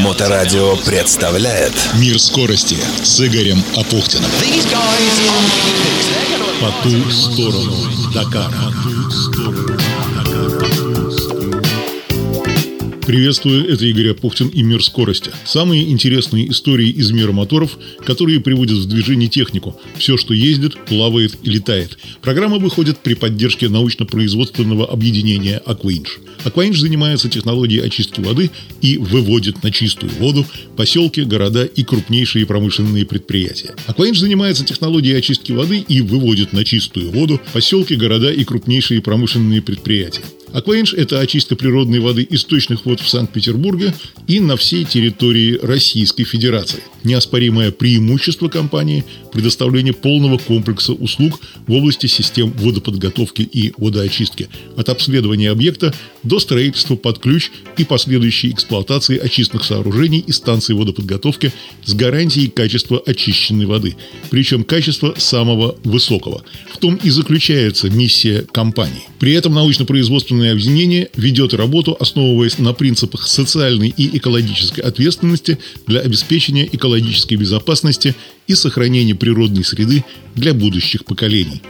Моторадио представляет Мир скорости с Игорем Апухтиным. По ту сторону Дакара. Приветствую, это Игорь Апухтин и «Мир скорости». Самые интересные истории из мира моторов, которые приводят в движение технику. Все, что ездит, плавает и летает. Программа выходит при поддержке научно-производственного объединения «Акваинж». «Акваинж» занимается технологией очистки воды и выводит на чистую воду поселки, города и крупнейшие промышленные предприятия. «Акваинж» занимается технологией очистки воды и выводит на чистую воду поселки, города и крупнейшие промышленные предприятия. Акваинж – это очистка природной воды источных вод в Санкт-Петербурге и на всей территории Российской Федерации. Неоспоримое преимущество компании – предоставление полного комплекса услуг в области систем водоподготовки и водоочистки, от обследования объекта до строительства под ключ и последующей эксплуатации очистных сооружений и станций водоподготовки с гарантией качества очищенной воды, причем качества самого высокого. В том и заключается миссия компании. При этом научно-производственное объединение ведет работу, основываясь на принципах социальной и экологической ответственности для обеспечения экологической безопасности и сохранения природной среды для будущих поколений.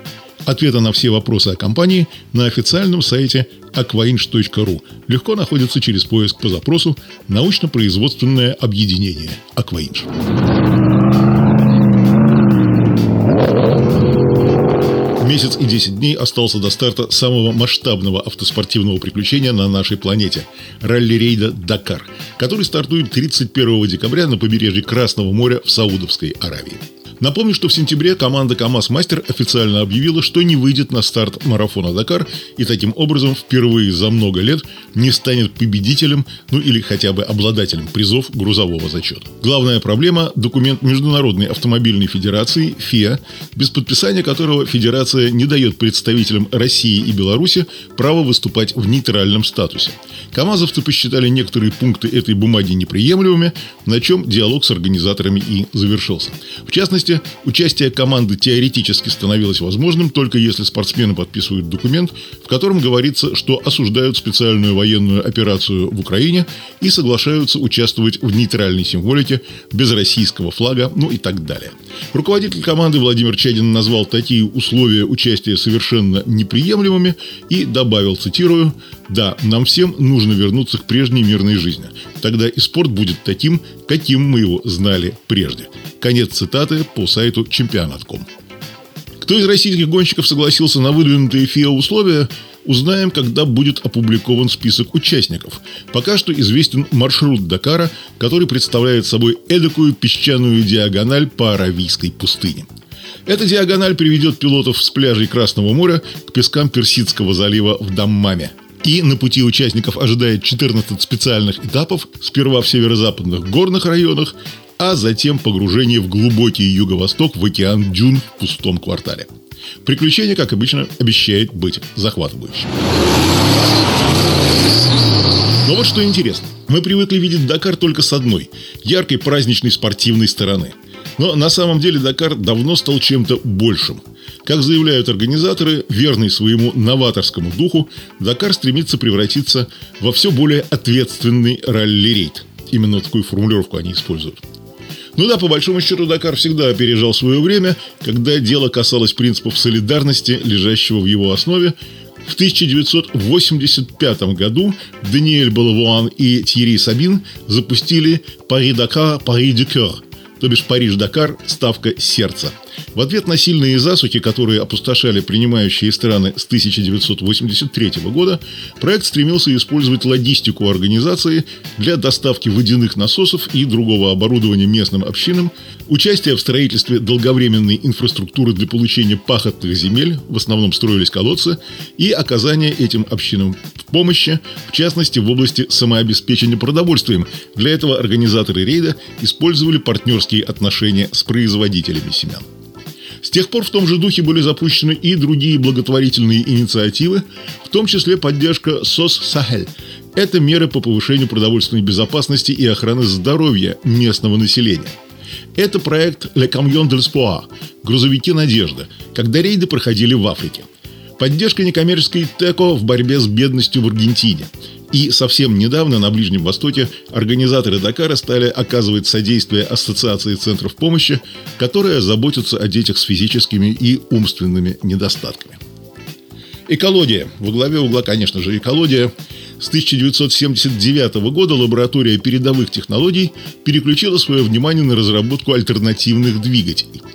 Ответы на все вопросы о компании на официальном сайте aquainch.ru легко находятся через поиск по запросу «Научно-производственное объединение Aquainch». Месяц и 10 дней остался до старта самого масштабного автоспортивного приключения на нашей планете – ралли-рейда «Дакар», который стартует 31 декабря на побережье Красного моря в Саудовской Аравии. Напомню, что в сентябре команда КАМАЗ Мастер официально объявила, что не выйдет на старт марафона Дакар и таким образом впервые за много лет не станет победителем, ну или хотя бы обладателем призов грузового зачета. Главная проблема – документ Международной автомобильной федерации ФИА, без подписания которого федерация не дает представителям России и Беларуси право выступать в нейтральном статусе. КАМАЗовцы посчитали некоторые пункты этой бумаги неприемлемыми, на чем диалог с организаторами и завершился. В частности, частности, участие команды теоретически становилось возможным только если спортсмены подписывают документ, в котором говорится, что осуждают специальную военную операцию в Украине и соглашаются участвовать в нейтральной символике без российского флага, ну и так далее. Руководитель команды Владимир Чадин назвал такие условия участия совершенно неприемлемыми и добавил, цитирую, «Да, нам всем нужно вернуться к прежней мирной жизни. Тогда и спорт будет таким, каким мы его знали прежде». Конец цитаты по сайту чемпионат.ком. Кто из российских гонщиков согласился на выдвинутые ФИА условия, узнаем, когда будет опубликован список участников. Пока что известен маршрут Дакара, который представляет собой эдакую песчаную диагональ по Аравийской пустыне. Эта диагональ приведет пилотов с пляжей Красного моря к пескам Персидского залива в Даммаме. И на пути участников ожидает 14 специальных этапов, сперва в северо-западных горных районах, а затем погружение в глубокий юго-восток в океан Дюн в пустом квартале. Приключение, как обычно, обещает быть захватывающим. Но вот что интересно. Мы привыкли видеть Дакар только с одной – яркой праздничной спортивной стороны. Но на самом деле Дакар давно стал чем-то большим. Как заявляют организаторы, верный своему новаторскому духу, Дакар стремится превратиться во все более ответственный ралли-рейд. Именно такую формулировку они используют. Ну да, по большому счету, Дакар всегда опережал свое время, когда дело касалось принципов солидарности, лежащего в его основе. В 1985 году Даниэль Балавуан и Тьерри Сабин запустили «Пари-Дакар, Пари-Дюкер», то бишь Париж-Дакар, ставка сердца – в ответ на сильные засухи, которые опустошали принимающие страны с 1983 года, проект стремился использовать логистику организации для доставки водяных насосов и другого оборудования местным общинам, участие в строительстве долговременной инфраструктуры для получения пахотных земель, в основном строились колодцы, и оказание этим общинам помощи, в частности в области самообеспечения продовольствием. Для этого организаторы рейда использовали партнерские отношения с производителями семян. С тех пор в том же духе были запущены и другие благотворительные инициативы, в том числе поддержка СОС «Сахель». Это меры по повышению продовольственной безопасности и охраны здоровья местного населения. Это проект «Le Camion de l'Espoir» – «Грузовики надежды», когда рейды проходили в Африке. Поддержка некоммерческой ТЭКО в борьбе с бедностью в Аргентине. И совсем недавно на Ближнем Востоке организаторы Дакара стали оказывать содействие Ассоциации центров помощи, которая заботится о детях с физическими и умственными недостатками. Экология. Во главе угла, конечно же, экология. С 1979 года лаборатория передовых технологий переключила свое внимание на разработку альтернативных двигателей –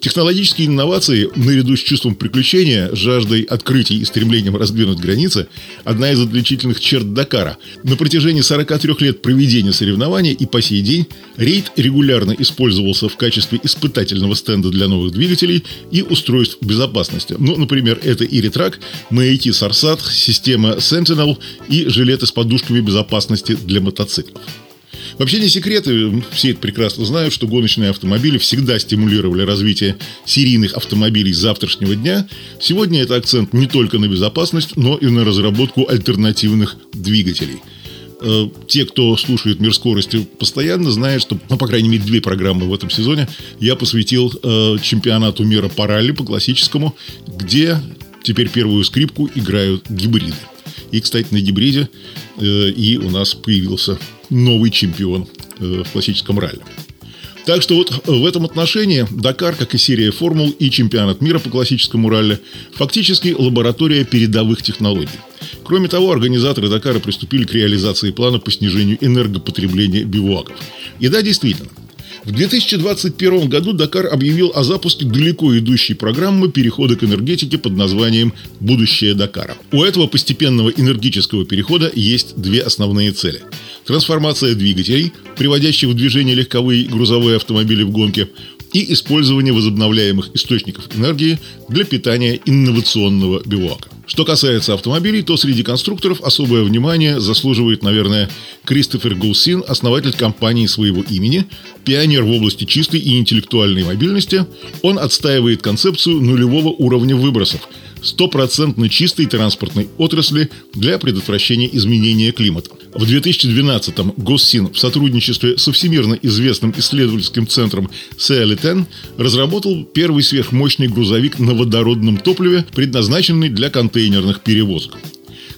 Технологические инновации, наряду с чувством приключения, жаждой открытий и стремлением раздвинуть границы, одна из отличительных черт Дакара. На протяжении 43 лет проведения соревнований и по сей день рейд регулярно использовался в качестве испытательного стенда для новых двигателей и устройств безопасности. Ну, например, это и ретрак, Мэйти Сарсат, система Sentinel и жилеты с подушками безопасности для мотоциклов. Вообще не секреты, все это прекрасно знают, что гоночные автомобили всегда стимулировали развитие серийных автомобилей завтрашнего дня. Сегодня это акцент не только на безопасность, но и на разработку альтернативных двигателей э, те, кто слушает «Мир скорости» постоянно, знают, что, ну, по крайней мере, две программы в этом сезоне я посвятил э, чемпионату мира по ралли, по классическому, где теперь первую скрипку играют гибриды. И, кстати, на гибриде э, и у нас появился новый чемпион э, в классическом ралли. Так что вот в этом отношении Дакар, как и серия формул и чемпионат мира по классическому ралли, фактически лаборатория передовых технологий. Кроме того, организаторы Дакара приступили к реализации плана по снижению энергопотребления бивуаков. И да, действительно, в 2021 году Дакар объявил о запуске далеко идущей программы перехода к энергетике под названием «Будущее Дакара». У этого постепенного энергического перехода есть две основные цели – трансформация двигателей, приводящих в движение легковые и грузовые автомобили в гонке, и использование возобновляемых источников энергии для питания инновационного бивуака. Что касается автомобилей, то среди конструкторов особое внимание заслуживает, наверное, Кристофер Гулсин, основатель компании своего имени, пионер в области чистой и интеллектуальной мобильности. Он отстаивает концепцию нулевого уровня выбросов – стопроцентно чистой транспортной отрасли для предотвращения изменения климата. В 2012-м Госсин в сотрудничестве со всемирно известным исследовательским центром CLTN разработал первый сверхмощный грузовик на водородном топливе, предназначенный для контейнерных перевозок.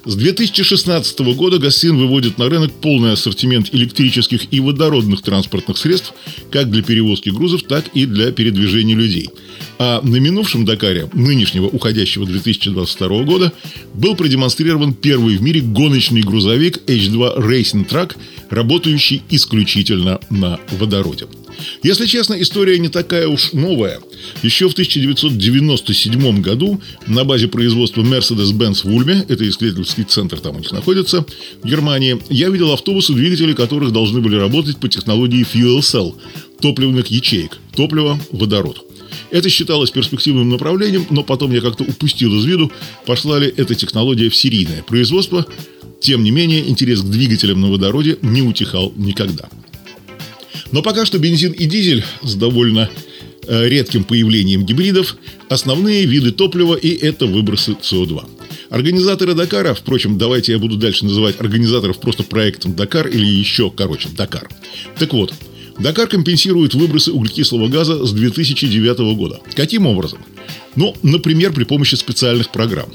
С 2016 года Гассин выводит на рынок полный ассортимент электрических и водородных транспортных средств как для перевозки грузов, так и для передвижения людей. А на минувшем Дакаре, нынешнего уходящего 2022 года, был продемонстрирован первый в мире гоночный грузовик H2 Racing Truck, работающий исключительно на водороде. Если честно, история не такая уж новая. Еще в 1997 году на базе производства Mercedes-Benz в Ульме, это исследовательский центр там у них находится, в Германии, я видел автобусы, двигатели которых должны были работать по технологии Fuel Cell, топливных ячеек, топливо, водород. Это считалось перспективным направлением, но потом я как-то упустил из виду, пошла ли эта технология в серийное производство. Тем не менее, интерес к двигателям на водороде не утихал никогда. Но пока что бензин и дизель с довольно э, редким появлением гибридов – основные виды топлива, и это выбросы СО2. Организаторы Дакара, впрочем, давайте я буду дальше называть организаторов просто проектом Дакар или еще короче Дакар. Так вот, Дакар компенсирует выбросы углекислого газа с 2009 года. Каким образом? Ну, например, при помощи специальных программ.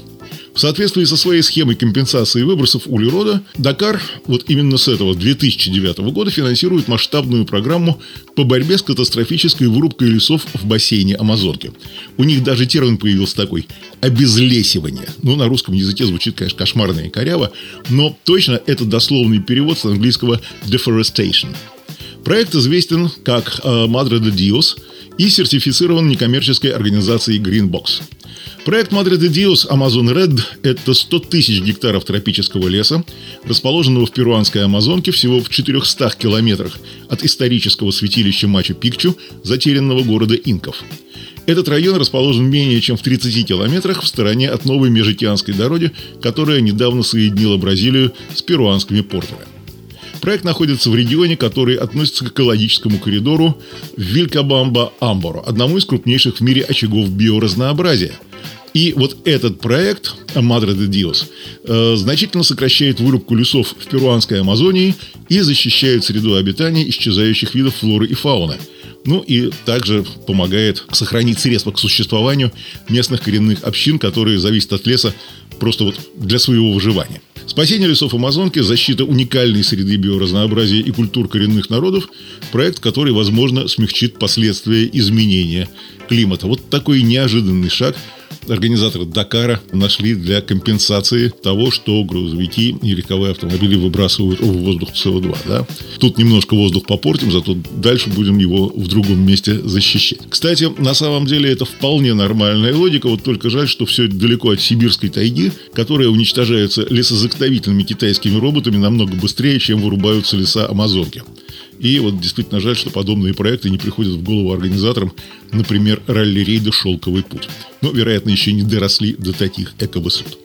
В соответствии со своей схемой компенсации выбросов углерода, Дакар вот именно с этого 2009 года финансирует масштабную программу по борьбе с катастрофической вырубкой лесов в бассейне Амазонки. У них даже термин появился такой – обезлесивание. Ну, на русском языке звучит, конечно, кошмарно и коряво, но точно это дословный перевод с английского «deforestation». Проект известен как э, Madre de Dios и сертифицирован некоммерческой организацией Greenbox. Проект Madre de Dios Amazon Red – это 100 тысяч гектаров тропического леса, расположенного в перуанской Амазонке всего в 400 километрах от исторического святилища Мачу-Пикчу, затерянного города инков. Этот район расположен менее чем в 30 километрах в стороне от новой межокеанской дороги, которая недавно соединила Бразилию с перуанскими портами. Проект находится в регионе, который относится к экологическому коридору Вилькабамба-Амборо, одному из крупнейших в мире очагов биоразнообразия. И вот этот проект Madre de Dios э, значительно сокращает вырубку лесов в перуанской Амазонии и защищает среду обитания исчезающих видов флоры и фауны. Ну и также помогает сохранить средства к существованию местных коренных общин, которые зависят от леса просто вот для своего выживания. Спасение лесов Амазонки, защита уникальной среды биоразнообразия и культур коренных народов – проект, который, возможно, смягчит последствия изменения климата. Вот такой неожиданный шаг – организаторы Дакара нашли для компенсации того, что грузовики и легковые автомобили выбрасывают в воздух СО2. Да? Тут немножко воздух попортим, зато дальше будем его в другом месте защищать. Кстати, на самом деле это вполне нормальная логика, вот только жаль, что все далеко от сибирской тайги, которая уничтожается лесозаготовительными китайскими роботами намного быстрее, чем вырубаются леса Амазонки. И вот действительно жаль, что подобные проекты не приходят в голову организаторам, например, ралли-рейда «Шелковый путь». Но, вероятно, еще не доросли до таких эковысот.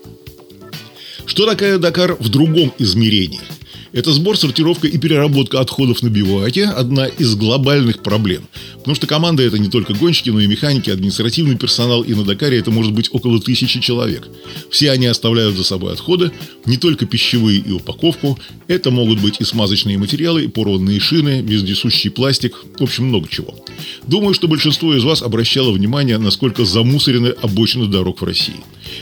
Что такое Дакар в другом измерении – это сбор, сортировка и переработка отходов на бивуаке – одна из глобальных проблем. Потому что команда – это не только гонщики, но и механики, административный персонал, и на Дакаре это может быть около тысячи человек. Все они оставляют за собой отходы, не только пищевые и упаковку. Это могут быть и смазочные материалы, и порванные шины, вездесущий пластик, в общем, много чего. Думаю, что большинство из вас обращало внимание, насколько замусорены обочины дорог в России.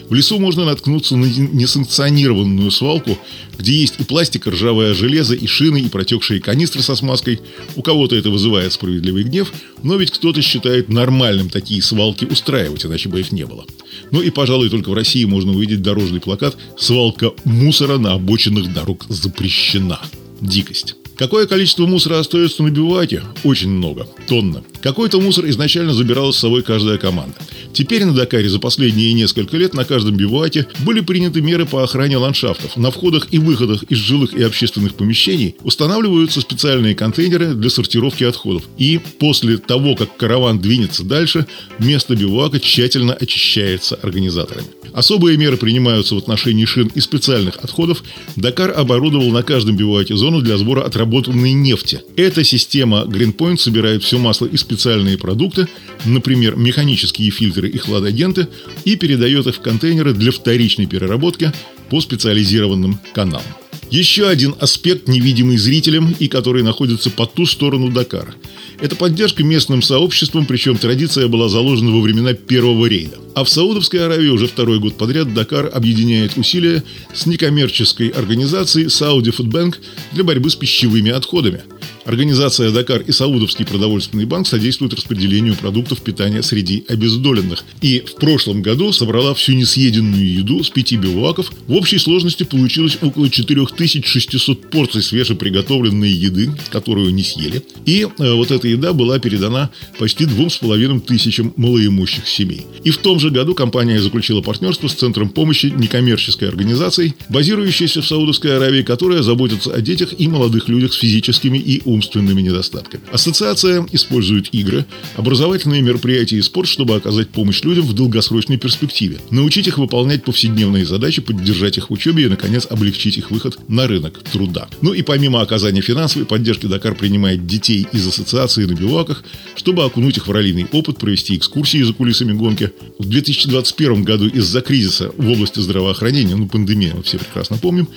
В лесу можно наткнуться на несанкционированную свалку, где есть и пластик, и ржавое железо, и шины, и протекшие канистры со смазкой. У кого-то это вызывает справедливый гнев, но ведь кто-то считает нормальным такие свалки устраивать, иначе бы их не было. Ну и, пожалуй, только в России можно увидеть дорожный плакат «Свалка мусора на обочинах дорог запрещена». Дикость. Какое количество мусора остается на биваке? Очень много. Тонна. Какой-то мусор изначально забирала с собой каждая команда. Теперь на Дакаре за последние несколько лет на каждом бивуаке были приняты меры по охране ландшафтов. На входах и выходах из жилых и общественных помещений устанавливаются специальные контейнеры для сортировки отходов. И после того, как караван двинется дальше, место бивуака тщательно очищается организаторами. Особые меры принимаются в отношении шин и специальных отходов. Дакар оборудовал на каждом бивуаке зону для сбора отработанной нефти. Эта система Greenpoint собирает все масло и специальные продукты, например, механические фильтры и хладагенты, и передает их в контейнеры для вторичной переработки по специализированным каналам. Еще один аспект, невидимый зрителям и который находится по ту сторону Дакара. Это поддержка местным сообществом, причем традиция была заложена во времена первого рейда. А в Саудовской Аравии уже второй год подряд Дакар объединяет усилия с некоммерческой организацией Saudi Food Bank для борьбы с пищевыми отходами – Организация «Дакар» и Саудовский продовольственный банк содействуют распределению продуктов питания среди обездоленных. И в прошлом году собрала всю несъеденную еду с пяти бивуаков. В общей сложности получилось около 4600 порций свежеприготовленной еды, которую не съели. И э, вот эта еда была передана почти двум с половиной тысячам малоимущих семей. И в том же году компания заключила партнерство с Центром помощи некоммерческой организацией, базирующейся в Саудовской Аравии, которая заботится о детях и молодых людях с физическими и умственными недостатками. Ассоциация использует игры, образовательные мероприятия и спорт, чтобы оказать помощь людям в долгосрочной перспективе, научить их выполнять повседневные задачи, поддержать их в учебе и, наконец, облегчить их выход на рынок труда. Ну и помимо оказания финансовой поддержки, Дакар принимает детей из ассоциации на биваках, чтобы окунуть их в раллийный опыт, провести экскурсии за кулисами гонки. В 2021 году из-за кризиса в области здравоохранения, ну пандемия, мы все прекрасно помним,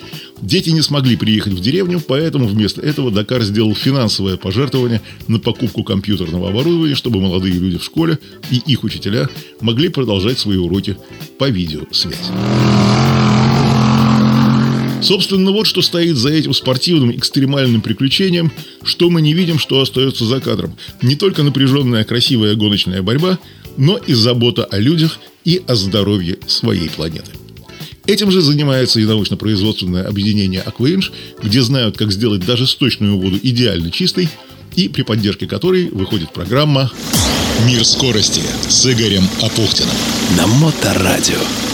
дети не смогли приехать в деревню, поэтому вместо этого Дакар сделал финансовое пожертвование на покупку компьютерного оборудования, чтобы молодые люди в школе и их учителя могли продолжать свои уроки по видеосвязи. Собственно, вот что стоит за этим спортивным экстремальным приключением, что мы не видим, что остается за кадром. Не только напряженная красивая гоночная борьба, но и забота о людях и о здоровье своей планеты. Этим же занимается и научно-производственное объединение «Акваинж», где знают, как сделать даже сточную воду идеально чистой, и при поддержке которой выходит программа «Мир скорости» с Игорем Апухтиным на Моторадио.